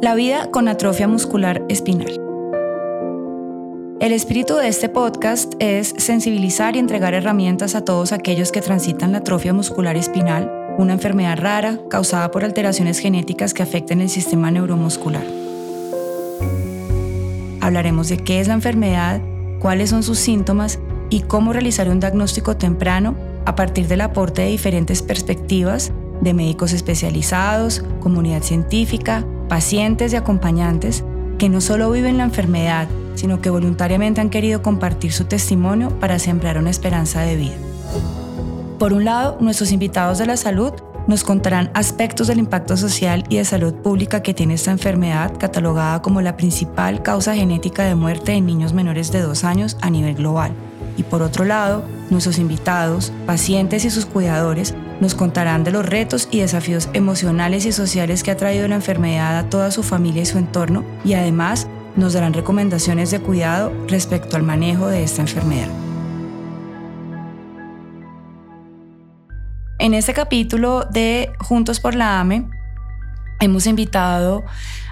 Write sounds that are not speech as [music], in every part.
La vida con atrofia muscular espinal. El espíritu de este podcast es sensibilizar y entregar herramientas a todos aquellos que transitan la atrofia muscular espinal, una enfermedad rara causada por alteraciones genéticas que afectan el sistema neuromuscular. Hablaremos de qué es la enfermedad, cuáles son sus síntomas y cómo realizar un diagnóstico temprano a partir del aporte de diferentes perspectivas de médicos especializados, comunidad científica, pacientes y acompañantes que no solo viven la enfermedad, sino que voluntariamente han querido compartir su testimonio para sembrar una esperanza de vida. Por un lado, nuestros invitados de la salud nos contarán aspectos del impacto social y de salud pública que tiene esta enfermedad, catalogada como la principal causa genética de muerte en niños menores de dos años a nivel global. Y por otro lado, nuestros invitados, pacientes y sus cuidadores nos contarán de los retos y desafíos emocionales y sociales que ha traído la enfermedad a toda su familia y su entorno y además nos darán recomendaciones de cuidado respecto al manejo de esta enfermedad. En este capítulo de Juntos por la AME hemos invitado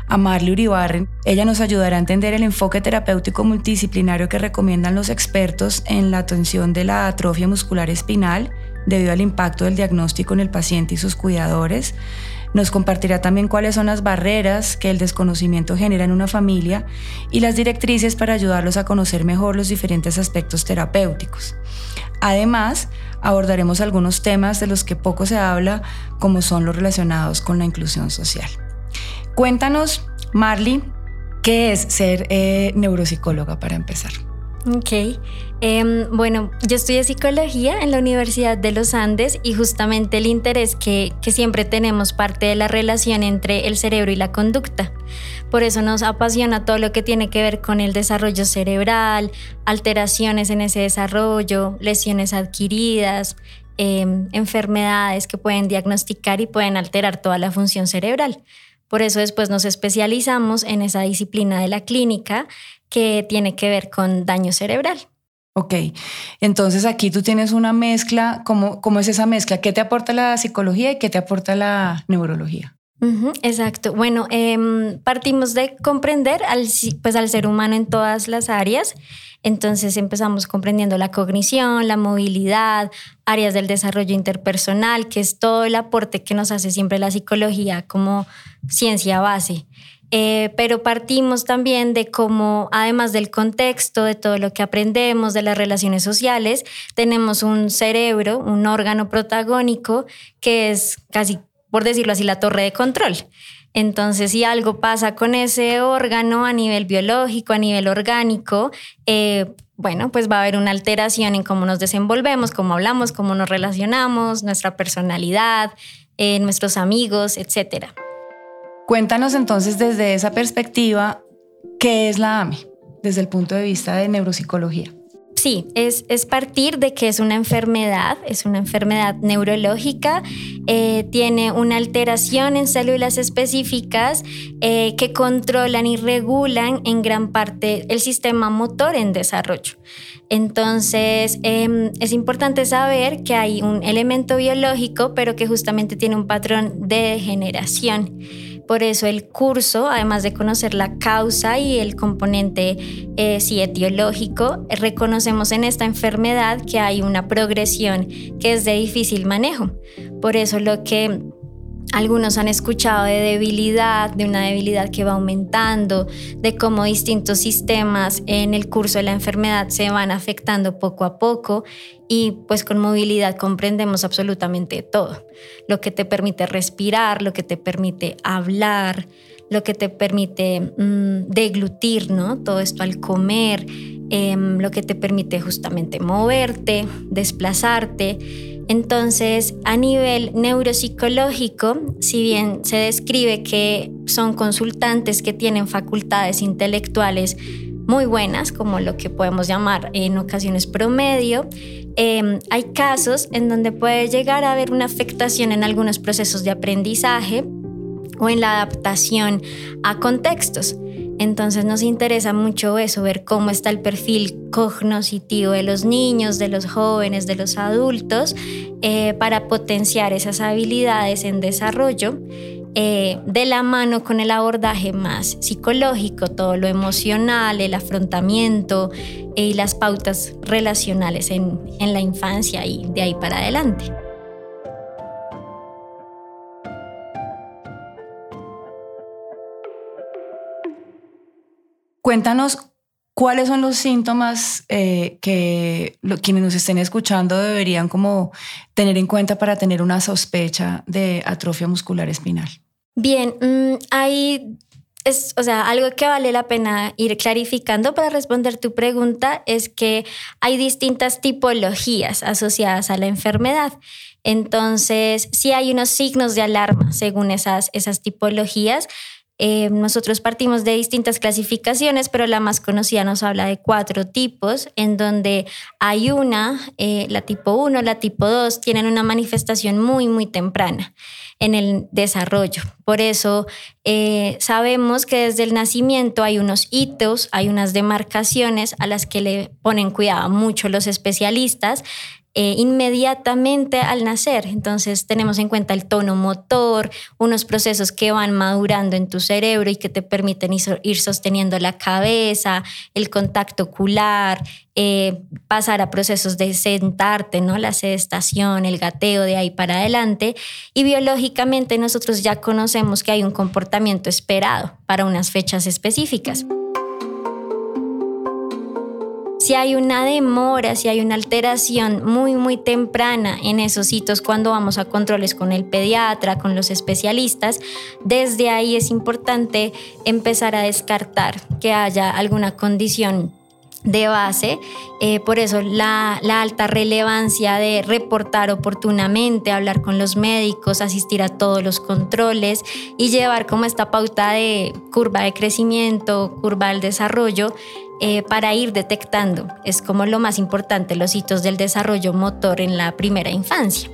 a Marley Uribarren. Ella nos ayudará a entender el enfoque terapéutico multidisciplinario que recomiendan los expertos en la atención de la atrofia muscular espinal debido al impacto del diagnóstico en el paciente y sus cuidadores. Nos compartirá también cuáles son las barreras que el desconocimiento genera en una familia y las directrices para ayudarlos a conocer mejor los diferentes aspectos terapéuticos. Además, abordaremos algunos temas de los que poco se habla, como son los relacionados con la inclusión social. Cuéntanos, Marley, ¿qué es ser eh, neuropsicóloga para empezar? Ok, em, bueno, yo estudié psicología en la Universidad de los Andes y justamente el interés que, siempre tenemos parte de la relación entre el cerebro y la conducta. Por eso nos apasiona todo lo que tiene que ver con el desarrollo cerebral, alteraciones en ese desarrollo, lesiones adquiridas, em, enfermedades que pueden diagnosticar y pueden alterar toda la función cerebral. Por eso después nos especializamos en esa disciplina de la clínica que tiene que ver con daño cerebral. Ok, entonces aquí tú tienes una mezcla, ¿cómo, ¿cómo es esa mezcla? ¿Qué te aporta la psicología y qué te aporta la neurología? exacto. Bueno, em, partimos de comprender al, pues, al ser humano en todas las áreas. Entonces empezamos comprendiendo la cognición, la movilidad, áreas del desarrollo interpersonal, que es todo el aporte que nos hace siempre la psicología como ciencia base. Eh, pero partimos también de cómo, además del contexto, de todo lo que aprendemos, de las relaciones sociales, tenemos un cerebro, un órgano protagónico que es casi, por decirlo así, la torre de control. Entonces, si algo pasa con ese órgano a nivel biológico, a nivel orgánico, eh, bueno, pues va a haber una alteración en cómo nos desenvolvemos, cómo hablamos, cómo nos relacionamos, nuestra personalidad, eh, nuestros amigos, etcétera. Cuéntanos entonces desde esa perspectiva, ¿qué es la AME desde el punto de vista de neuropsicología? Sí, es, es partir de que es una enfermedad, es una enfermedad neurológica, eh, tiene una alteración en células específicas eh, que controlan y regulan en gran parte el sistema motor en desarrollo. Entonces, em, es importante saber que hay un elemento biológico, pero que justamente tiene un patrón de degeneración. Por eso el curso, además de conocer la causa y el componente eh, etiológico, reconocemos en esta enfermedad que hay una progresión que es de difícil manejo. Por eso lo que algunos han escuchado de debilidad, de una debilidad que va aumentando, de cómo distintos sistemas en el curso de la enfermedad se van afectando poco a poco y pues con movilidad comprendemos absolutamente todo, lo que te permite respirar, lo que te permite hablar, lo que te permite mm, deglutir, ¿no? Todo esto al comer, em, lo que te permite justamente moverte, desplazarte entonces, a nivel neuropsicológico, si bien se describe que son consultantes que tienen facultades intelectuales muy buenas, como lo que podemos llamar en ocasiones promedio, em, hay casos en donde puede llegar a haber una afectación en algunos procesos de aprendizaje o en la adaptación a contextos. Entonces nos interesa mucho eso, ver cómo está el perfil cognitivo de los niños, de los jóvenes, de los adultos, eh, para potenciar esas habilidades en desarrollo eh, de la mano con el abordaje más psicológico, todo lo emocional, el afrontamiento y las pautas relacionales en la infancia y de ahí para adelante. Cuéntanos cuáles son los síntomas eh, que quienes nos estén escuchando deberían como tener en cuenta para tener una sospecha de atrofia muscular espinal. Bien, mm, hay es, o sea, algo que vale la pena ir clarificando para responder tu pregunta es que hay distintas tipologías asociadas a la enfermedad. Entonces, sí hay unos signos de alarma según esas, esas tipologías. Eh, nosotros partimos de distintas clasificaciones, pero la más conocida nos habla de cuatro tipos, en donde hay una, eh, la tipo 1, la tipo 2, tienen una manifestación muy, muy temprana en el desarrollo. Por eso eh, sabemos que desde el nacimiento hay unos hitos, hay unas demarcaciones a las que le ponen cuidado mucho los especialistas eh, inmediatamente al nacer. Entonces tenemos en cuenta el tono motor, unos procesos que van madurando en tu cerebro y que te permiten ir sosteniendo la cabeza, el contacto ocular, eh, pasar a procesos de sentarte, ¿no? La sedestación, el gateo de ahí para adelante. Y biológicamente nosotros ya conocemos que hay un comportamiento esperado para unas fechas específicas si hay una demora, si hay una alteración muy, muy temprana en esos hitos cuando vamos a controles con el pediatra, con los especialistas, desde ahí es importante empezar a descartar que haya alguna condición de base, eh, por eso la, la, alta relevancia de reportar oportunamente, hablar con los médicos, asistir a todos los controles y llevar como esta pauta de curva de crecimiento, curva del desarrollo eh, para ir detectando. Es como lo más importante, los hitos del desarrollo motor en la primera infancia.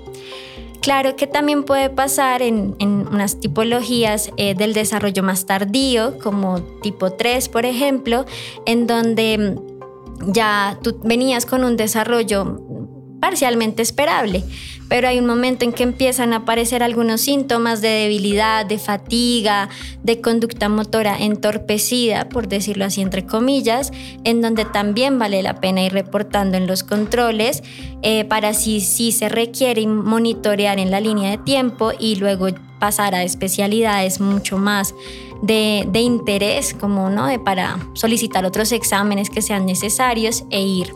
Claro que también puede pasar en, unas tipologías eh, del desarrollo más tardío, como tipo 3, por ejemplo, en donde ya tú venías con un desarrollo parcialmente esperable, pero hay un momento en que empiezan a aparecer algunos síntomas de debilidad, de fatiga, de conducta motora entorpecida, por decirlo así entre comillas, en donde también vale la pena ir reportando en los controles eh, para si, si se requiere monitorear en la línea de tiempo y luego pasar a especialidades mucho más de, de, interés, como ¿no? de para solicitar otros exámenes que sean necesarios e ir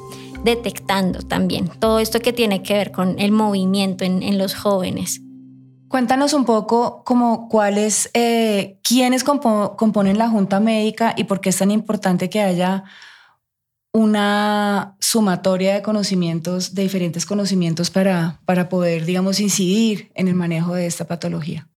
detectando también todo esto que tiene que ver con el movimiento en, los jóvenes. Cuéntanos un poco como cuáles, eh, quiénes componen la Junta Médica y por qué es tan importante que haya una sumatoria de conocimientos, de diferentes conocimientos para, para poder, digamos, incidir en el manejo de esta patología.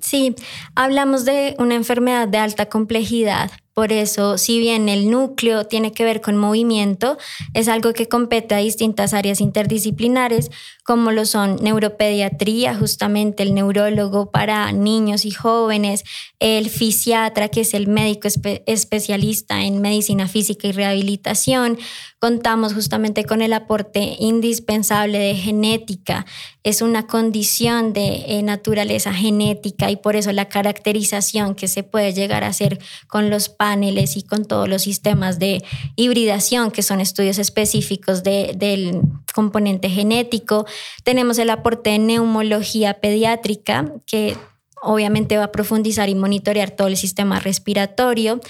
Sí, hablamos de una enfermedad de alta complejidad por eso, si bien el núcleo tiene que ver con movimiento, es algo que compete a distintas áreas interdisciplinares, como lo son neuropediatría, justamente el neurólogo para niños y jóvenes, el fisiatra, que es el médico especialista en medicina física y rehabilitación. Contamos justamente con el aporte indispensable de genética. Es una condición de eh, naturaleza genética y por eso la caracterización que se puede llegar a hacer con los paneles y con todos los sistemas de hibridación, que son estudios específicos del componente genético. Tenemos el aporte de neumología pediátrica, que obviamente va a profundizar y monitorear todo el sistema respiratorio.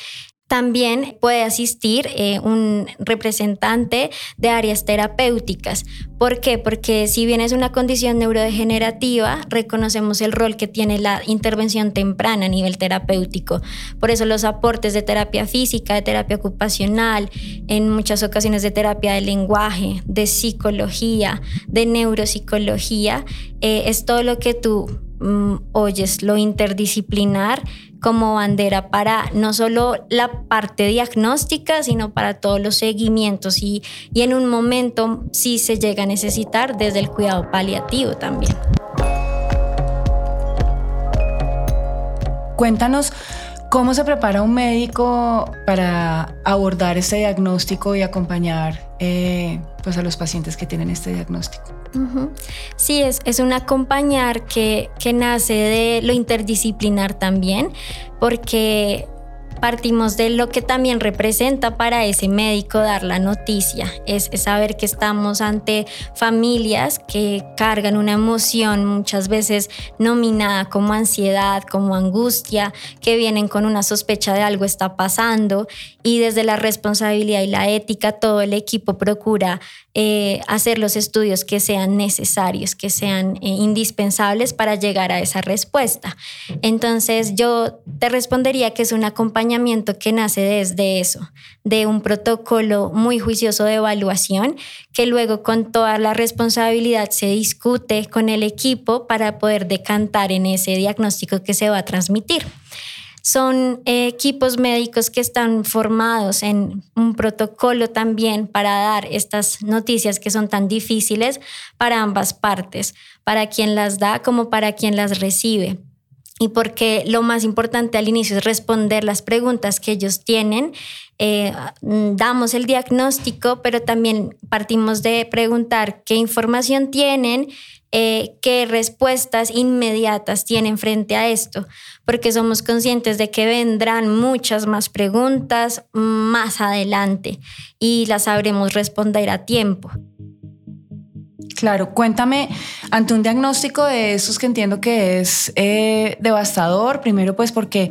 También puede asistir eh, un representante de áreas terapéuticas. ¿Por qué? Porque si bien es una condición neurodegenerativa, reconocemos el rol que tiene la intervención temprana a nivel terapéutico. Por eso los aportes de terapia física, de terapia ocupacional, en muchas ocasiones de terapia de lenguaje, de psicología, de neuropsicología, eh, es todo lo que tú oyes, lo interdisciplinar como bandera para no solo la parte diagnóstica, sino para todos los seguimientos y, y en un momento sí se llega a necesitar desde el cuidado paliativo también. Cuéntanos ¿Cómo se prepara un médico para abordar este diagnóstico y acompañar eh, pues a los pacientes que tienen este diagnóstico? Sí, es, es un acompañar que, que nace de lo interdisciplinar también, porque partimos de lo que también representa para ese médico dar la noticia. Es, saber que estamos ante familias que cargan una emoción muchas veces nominada como ansiedad, como angustia, que vienen con una sospecha de algo está pasando y desde la responsabilidad y la ética todo el equipo procura eh, hacer los estudios que sean necesarios, que sean eh, indispensables para llegar a esa respuesta. Entonces yo te respondería que es un acompañamiento que nace desde eso, de un protocolo muy juicioso de evaluación que luego con toda la responsabilidad se discute con el equipo para poder decantar en ese diagnóstico que se va a transmitir son eh, equipos médicos que están formados en un protocolo también para dar estas noticias que son tan difíciles para ambas partes, para quien las da como para quien las recibe. Y porque lo más importante al inicio es responder las preguntas que ellos tienen. Eh, damos el diagnóstico, pero también partimos de preguntar qué información tienen, eh, qué respuestas inmediatas tienen frente a esto, porque somos conscientes de que vendrán muchas más preguntas más adelante y las sabremos responder a tiempo. Claro, cuéntame, ante un diagnóstico de esos que entiendo que es eh, devastador, primero pues porque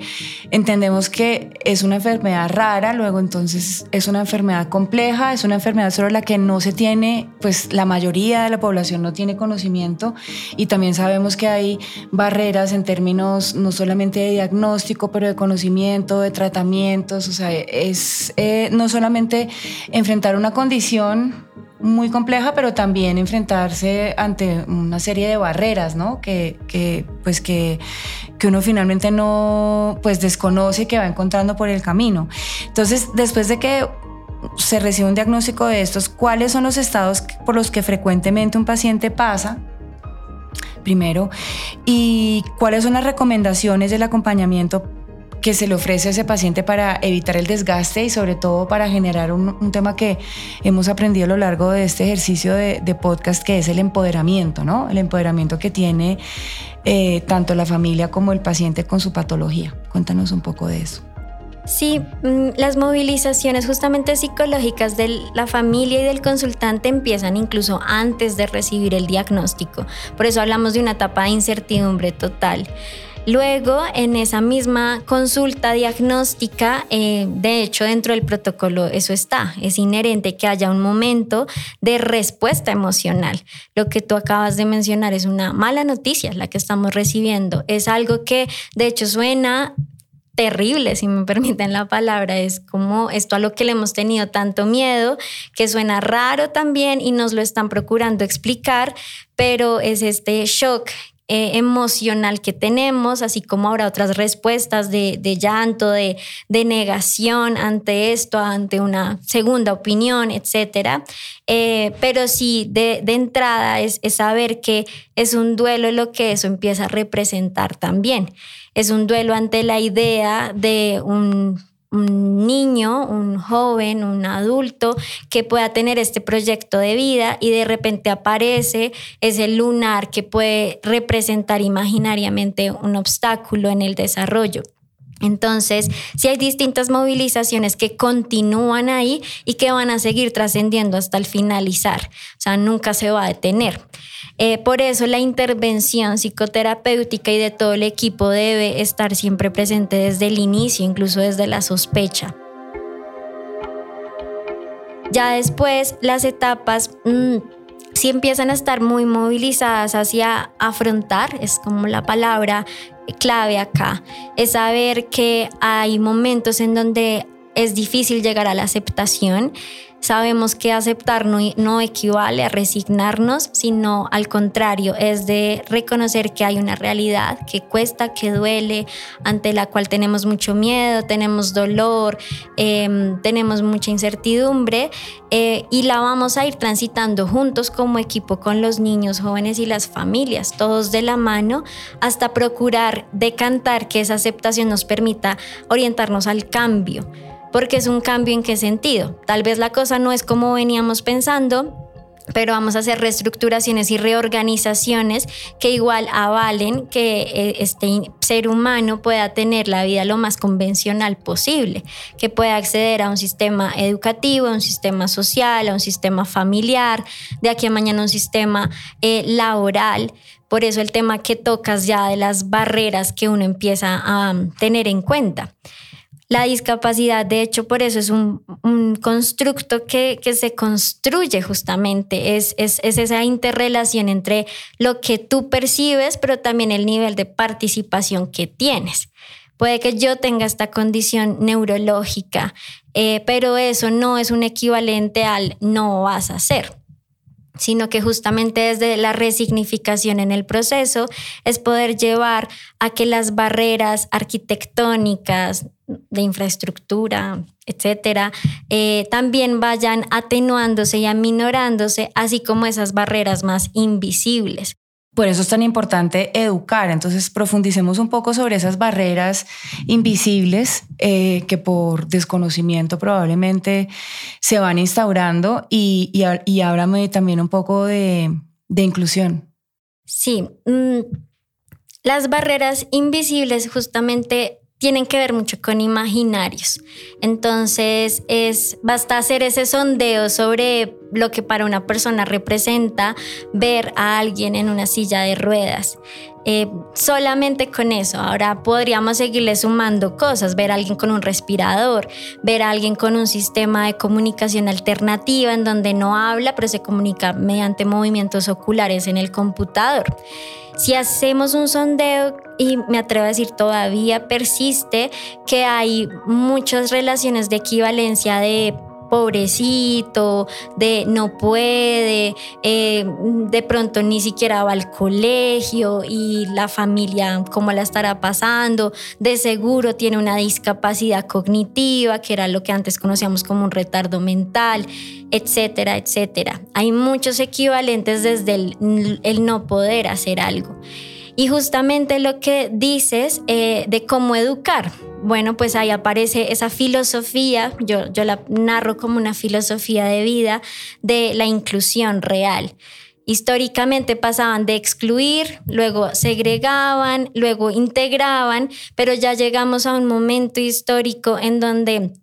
entendemos que es una enfermedad rara, luego entonces es una enfermedad compleja, es una enfermedad sobre la que no se tiene, pues la mayoría de la población no tiene conocimiento y también sabemos que hay barreras en términos no solamente de diagnóstico, pero de conocimiento, de tratamientos, o sea, es eh, no solamente enfrentar una condición muy compleja, pero también enfrentarse ante una serie de barreras, ¿no? Que, que pues que, que, uno finalmente no, pues desconoce que va encontrando por el camino. Entonces, después de que se recibe un diagnóstico de estos, ¿cuáles son los estados por los que frecuentemente un paciente pasa? Primero, y cuáles son las recomendaciones del acompañamiento que se le ofrece a ese paciente para evitar el desgaste y sobre todo para generar un, tema que hemos aprendido a lo largo de este ejercicio de, podcast, que es el empoderamiento, ¿no? El empoderamiento que tiene eh, tanto la familia como el paciente con su patología. Cuéntanos un poco de eso. Sí, mm, las movilizaciones justamente psicológicas de la familia y del consultante empiezan incluso antes de recibir el diagnóstico. Por eso hablamos de una etapa de incertidumbre total. Luego, en esa misma consulta diagnóstica, eh, de hecho, dentro del protocolo eso está, es inherente que haya un momento de respuesta emocional. Lo que tú acabas de mencionar es una mala noticia, la que estamos recibiendo. Es algo que, de hecho, suena terrible, si me [laughs] permiten la palabra, es como esto a lo que le hemos tenido tanto miedo, que suena raro también y nos lo están procurando explicar, pero es este shock eh, emocional que tenemos, así como ahora otras respuestas de, llanto, de, negación ante esto, ante una segunda opinión, etc. Eh, pero sí, de, entrada es, es saber que es un duelo lo que eso empieza a representar también. Es un duelo ante la idea de un un niño, un joven, un adulto que pueda tener este proyecto de vida y de repente aparece ese lunar que puede representar imaginariamente un obstáculo en el desarrollo. Entonces, si hay distintas movilizaciones que continúan ahí y que van a seguir trascendiendo hasta el finalizar, o sea, nunca se va a detener. Eh, por eso la intervención psicoterapéutica y de todo el equipo debe estar siempre presente desde el inicio, incluso desde la sospecha. Ya después las etapas... Mm, si empiezan a estar muy movilizadas hacia afrontar, es como la palabra clave acá, es saber que hay momentos en donde es difícil llegar a la aceptación, Sabemos que aceptar no, equivale a resignarnos, sino al contrario, es de reconocer que hay una realidad que cuesta, que duele, ante la cual tenemos mucho miedo, tenemos dolor, em, tenemos mucha incertidumbre eh, y la vamos a ir transitando juntos como equipo con los niños, jóvenes y las familias, todos de la mano, hasta procurar decantar que esa aceptación nos permita orientarnos al cambio porque es un cambio en qué sentido. Tal vez la cosa no es como veníamos pensando, pero vamos a hacer reestructuraciones y reorganizaciones que igual avalen que eh, este ser humano pueda tener la vida lo más convencional posible, que pueda acceder a un sistema educativo, a un sistema social, a un sistema familiar, de aquí a mañana un sistema eh, laboral. Por eso el tema que tocas ya de las barreras que uno empieza a um, tener en cuenta. La discapacidad, de hecho, por eso es un, constructo que, se construye justamente, es, es, esa interrelación entre lo que tú percibes, pero también el nivel de participación que tienes. Puede que yo tenga esta condición neurológica, eh, pero eso no es un equivalente al no vas a hacer sino que justamente desde la resignificación en el proceso es poder llevar a que las barreras arquitectónicas, de infraestructura, etcétera, eh, también vayan atenuándose y aminorándose, así como esas barreras más invisibles. Por eso es tan importante educar. Entonces, profundicemos un poco sobre esas barreras invisibles eh, que por desconocimiento probablemente se van instaurando y, y, háblame también un poco de, inclusión. Sí, mm, las barreras invisibles justamente tienen que ver mucho con imaginarios. Entonces, es, basta hacer ese sondeo sobre lo que para una persona representa ver a alguien en una silla de ruedas. Eh, solamente con eso, ahora podríamos seguirle sumando cosas, ver a alguien con un respirador, ver a alguien con un sistema de comunicación alternativa en donde no habla, pero se comunica mediante movimientos oculares en el computador. Si hacemos un sondeo, y me atrevo a decir todavía persiste, que hay muchas relaciones de equivalencia de pobrecito, de no puede, eh, de pronto ni siquiera va al colegio y la familia cómo la estará pasando, de seguro tiene una discapacidad cognitiva, que era lo que antes conocíamos como un retardo mental, etcétera, etcétera. Hay muchos equivalentes desde el, no poder hacer algo. Y justamente lo que dices eh, de cómo educar, bueno, pues ahí aparece esa filosofía, yo, yo la narro como una filosofía de vida de la inclusión real. Históricamente pasaban de excluir, luego segregaban, luego integraban, pero ya llegamos a un momento histórico en donde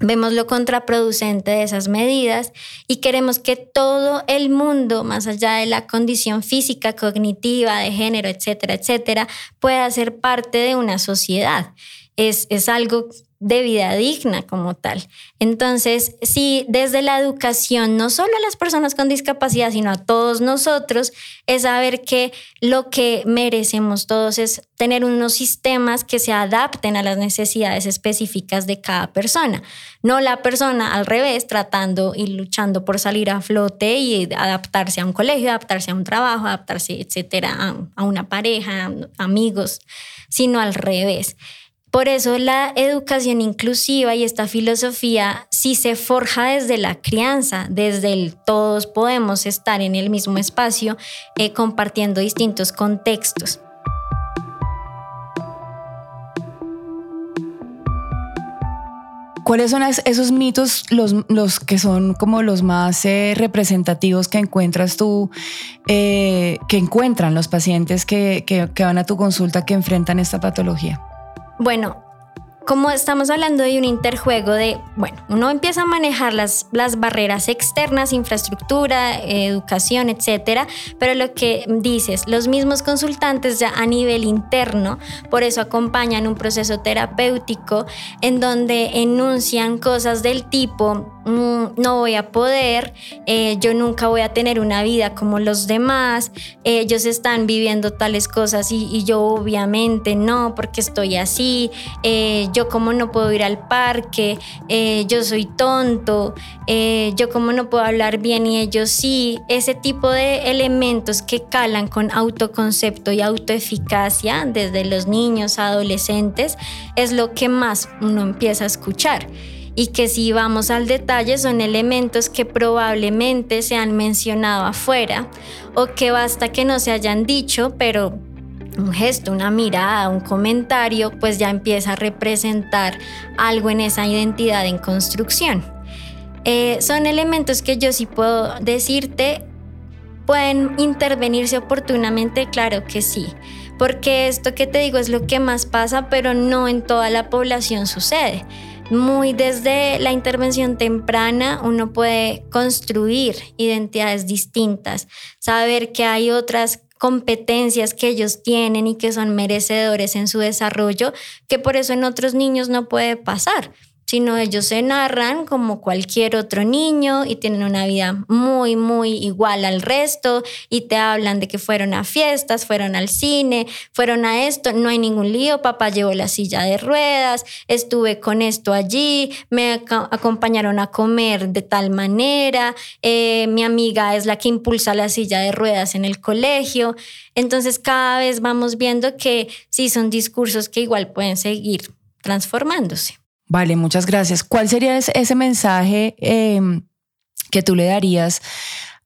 vemos lo contraproducente de esas medidas y queremos que todo el mundo, más allá de la condición física, cognitiva, de género, etcétera, etcétera, pueda ser parte de una sociedad. Es, algo de vida digna como tal. Entonces, si desde la educación, no solo a las personas con discapacidad, sino a todos nosotros, es saber que lo que merecemos todos es tener unos sistemas que se adapten a las necesidades específicas de cada persona. No la persona al revés, tratando y luchando por salir a flote y adaptarse a un colegio, adaptarse a un trabajo, adaptarse, etcétera, a, a una pareja, amigos, sino al revés. Por eso la educación inclusiva y esta filosofía sí se forja desde la crianza, desde el todos podemos estar en el mismo espacio eh, compartiendo distintos contextos. ¿Cuáles son esos mitos, los, que son como los más eh, representativos que encuentras tú, eh, que encuentran los pacientes que van a tu consulta que enfrentan esta patología? Bueno, como estamos hablando de un interjuego de, bueno, uno empieza a manejar las, las barreras externas, infraestructura, educación, etcétera, pero lo que dices, los mismos consultantes ya a nivel interno, por eso acompañan un proceso terapéutico en donde enuncian cosas del tipo, mm, no voy a poder, eh, yo nunca voy a tener una vida como los demás, ellos están viviendo tales cosas y, yo obviamente no, porque estoy así, eh, yo como no puedo ir al parque, eh, yo soy tonto, eh, yo como no puedo hablar bien y ellos sí, ese tipo de elementos que calan con autoconcepto y autoeficacia desde los niños, adolescentes, es lo que más uno empieza a escuchar. Y que si vamos al detalle son elementos que probablemente se han mencionado afuera o que basta que no se hayan dicho, pero un gesto, una mirada, un comentario, pues ya empieza a representar algo en esa identidad en construcción. Eh, son elementos que yo sí puedo decirte, pueden intervenirse oportunamente, claro que sí, porque esto que te digo es lo que más pasa, pero no en toda la población sucede muy desde la intervención temprana uno puede construir identidades distintas, saber que hay otras competencias que ellos tienen y que son merecedores en su desarrollo, que por eso en otros niños no puede pasar sino ellos se narran como cualquier otro niño y tienen una vida muy, muy igual al resto y te hablan de que fueron a fiestas, fueron al cine, fueron a esto, no hay ningún lío, papá llevó la silla de ruedas, estuve con esto allí, me acompañaron a comer de tal manera, eh, mi amiga es la que impulsa la silla de ruedas en el colegio. Entonces cada vez vamos viendo que sí son discursos que igual pueden seguir transformándose. Vale, muchas gracias. ¿Cuál sería ese mensaje em, que tú le darías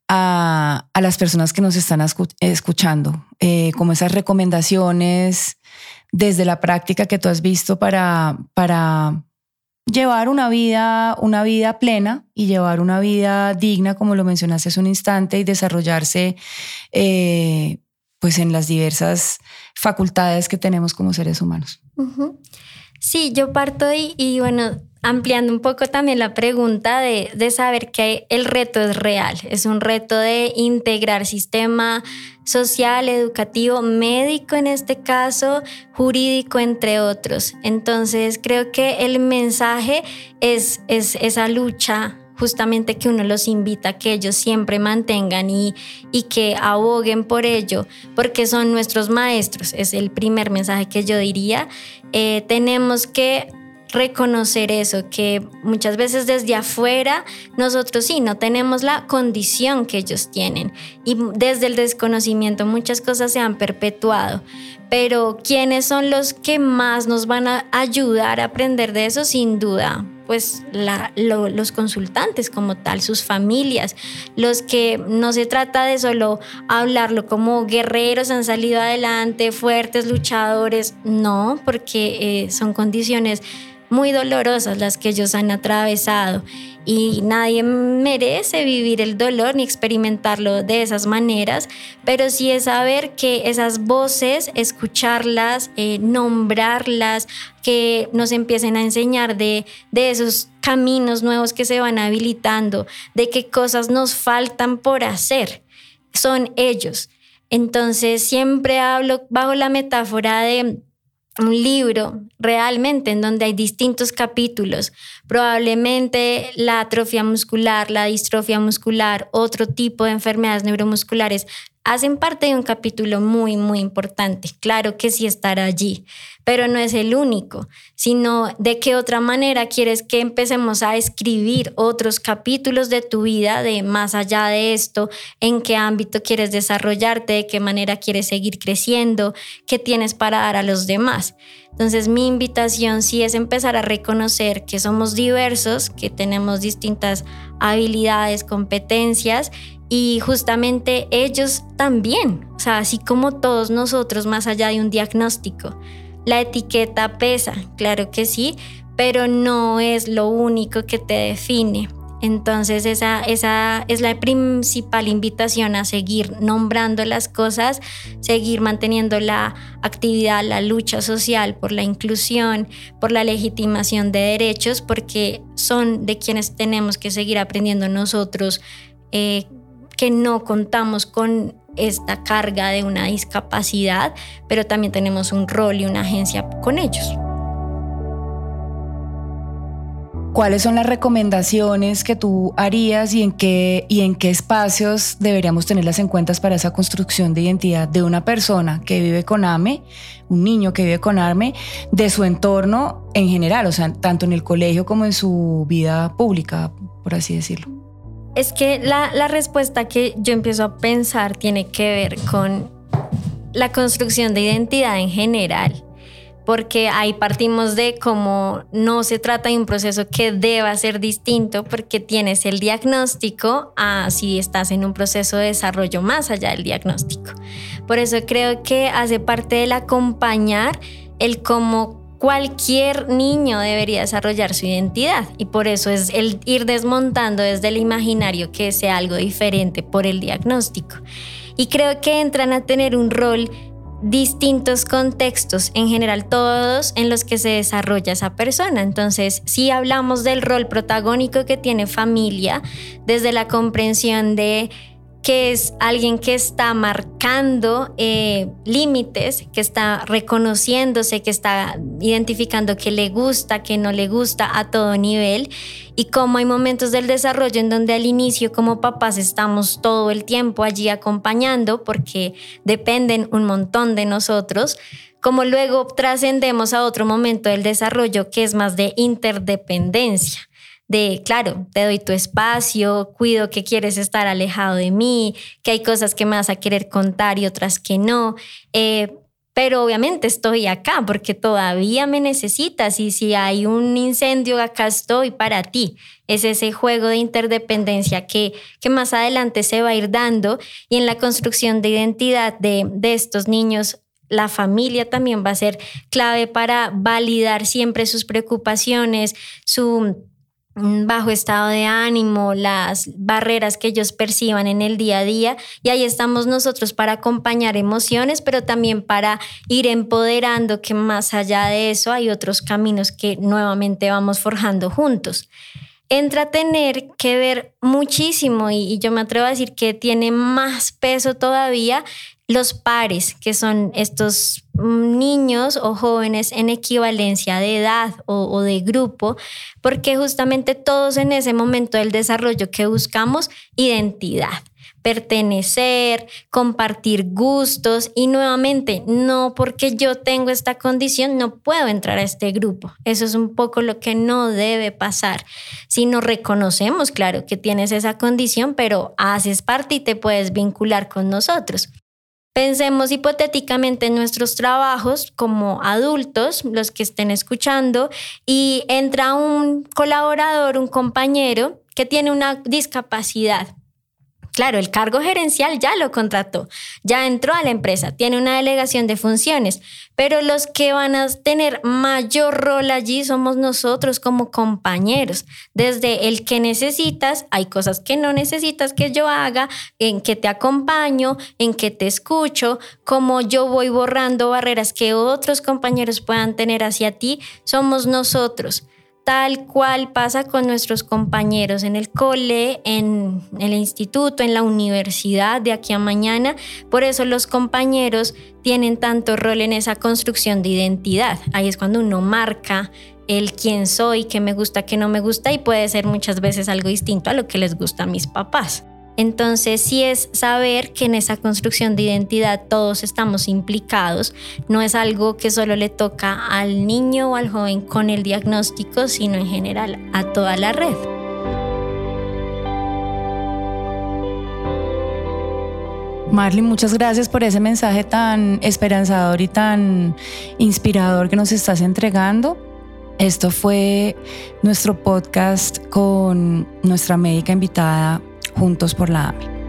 a, las personas que nos están escuchando? Eh, como esas recomendaciones desde la práctica que tú has visto para, para llevar una vida, una vida plena y llevar una vida digna, como lo mencionaste hace un instante, y desarrollarse eh, pues en las diversas facultades que tenemos como seres humanos. Sí, yo parto y, y bueno, ampliando un poco también la pregunta de, de, saber que el reto es real, es un reto de integrar sistema social, educativo, médico en este caso, jurídico, entre otros. Entonces creo que el mensaje es, es esa lucha justamente que uno los invita a que ellos siempre mantengan y, y que aboguen por ello, porque son nuestros maestros, es el primer mensaje que yo diría. Eh, tenemos que reconocer eso, que muchas veces desde afuera nosotros sí no tenemos la condición que ellos tienen y desde el desconocimiento muchas cosas se han perpetuado. Pero ¿quiénes son los que más nos van a ayudar a aprender de eso? Sin duda, pues los consultantes como tal, sus familias, los que no se trata de solo hablarlo como guerreros han salido adelante, fuertes luchadores, no, porque eh, son condiciones muy dolorosas las que ellos han atravesado y nadie merece vivir el dolor ni experimentarlo de esas maneras, pero sí es saber que esas voces, escucharlas, eh, nombrarlas, que nos empiecen a enseñar de, de esos caminos nuevos que se van habilitando, de qué cosas nos faltan por hacer, son ellos. Entonces siempre hablo bajo la metáfora de un libro realmente en donde hay distintos capítulos, probablemente la atrofia muscular, la distrofia muscular, otro tipo de enfermedades neuromusculares, hacen parte de un capítulo muy, muy importante. Claro que sí estará allí, pero no es el único, sino de qué otra manera quieres que empecemos a escribir otros capítulos de tu vida, de más allá de esto, en qué ámbito quieres desarrollarte, de qué manera quieres seguir creciendo, qué tienes para dar a los demás. Entonces mi invitación sí es empezar a reconocer que somos diversos, que tenemos distintas habilidades, competencias y justamente ellos también, o sea, así como todos nosotros, más allá de un diagnóstico. La etiqueta pesa, claro que sí, pero no es lo único que te define. Entonces esa, esa es la principal invitación a seguir nombrando las cosas, seguir manteniendo la actividad, la lucha social por la inclusión, por la legitimación de derechos, porque son de quienes tenemos que seguir aprendiendo nosotros eh, que no contamos con esta carga de una discapacidad, pero también tenemos un rol y una agencia con ellos. ¿cuáles son las recomendaciones que tú harías y en qué, y en qué espacios deberíamos tenerlas en cuenta para esa construcción de identidad de una persona que vive con AME, un niño que vive con AME, de su entorno en general, o sea, tanto en el colegio como en su vida pública, por así decirlo? Es que la, la respuesta que yo empiezo a pensar tiene que ver con la construcción de identidad en general porque ahí partimos de cómo no se trata de un proceso que deba ser distinto porque tienes el diagnóstico a si estás en un proceso de desarrollo más allá del diagnóstico. Por eso creo que hace parte del acompañar el cómo cualquier niño debería desarrollar su identidad y por eso es el ir desmontando desde el imaginario que sea algo diferente por el diagnóstico. Y creo que entran a tener un rol distintos contextos, en general todos en los que se desarrolla esa persona. Entonces, si hablamos del rol protagónico que tiene familia, desde la comprensión de que es alguien que está marcando eh, límites, que está reconociéndose, que está identificando qué le gusta, qué no le gusta a todo nivel. Y cómo hay momentos del desarrollo en donde al inicio como papás estamos todo el tiempo allí acompañando porque dependen un montón de nosotros, como luego trascendemos a otro momento del desarrollo que es más de interdependencia de, claro, te doy tu espacio, cuido que quieres estar alejado de mí, que hay cosas que me vas a querer contar y otras que no. Eh, pero obviamente estoy acá porque todavía me necesitas y si hay un incendio, acá estoy para ti. Es ese juego de interdependencia que, que más adelante se va a ir dando y en la construcción de identidad de, de estos niños la familia también va a ser clave para validar siempre sus preocupaciones, su bajo estado de ánimo, las barreras que ellos perciban en el día a día. Y ahí estamos nosotros para acompañar emociones, pero también para ir empoderando que más allá de eso hay otros caminos que nuevamente vamos forjando juntos. Entra a tener que ver muchísimo y, yo me atrevo a decir que tiene más peso todavía los pares, que son estos niños o jóvenes en equivalencia de edad o, de grupo, porque justamente todos en ese momento del desarrollo que buscamos identidad pertenecer, compartir gustos y nuevamente, no porque yo tengo esta condición, no puedo entrar a este grupo. Eso es un poco lo que no debe pasar. Si no reconocemos, claro, que tienes esa condición, pero haces parte y te puedes vincular con nosotros. Pensemos hipotéticamente en nuestros trabajos como adultos, los que estén escuchando, y entra un colaborador, un compañero que tiene una discapacidad Claro, el cargo gerencial ya lo contrató, ya entró a la empresa, tiene una delegación de funciones, pero los que van a tener mayor rol allí somos nosotros como compañeros. Desde el que necesitas, hay cosas que no necesitas que yo haga, en que te acompaño, en que te escucho, como yo voy borrando barreras que otros compañeros puedan tener hacia ti, somos nosotros tal cual pasa con nuestros compañeros en el cole, en el instituto, en la universidad de aquí a mañana. Por eso los compañeros tienen tanto rol en esa construcción de identidad. Ahí es cuando uno marca el quién soy, qué me gusta, qué no me gusta y puede ser muchas veces algo distinto a lo que les gusta a mis papás. Entonces sí es saber que en esa construcción de identidad todos estamos implicados, no es algo que solo le toca al niño o al joven con el diagnóstico, sino en general a toda la red. Marley, muchas gracias por ese mensaje tan esperanzador y tan inspirador que nos estás entregando. Esto fue nuestro podcast con nuestra médica invitada Juntos por la AMI.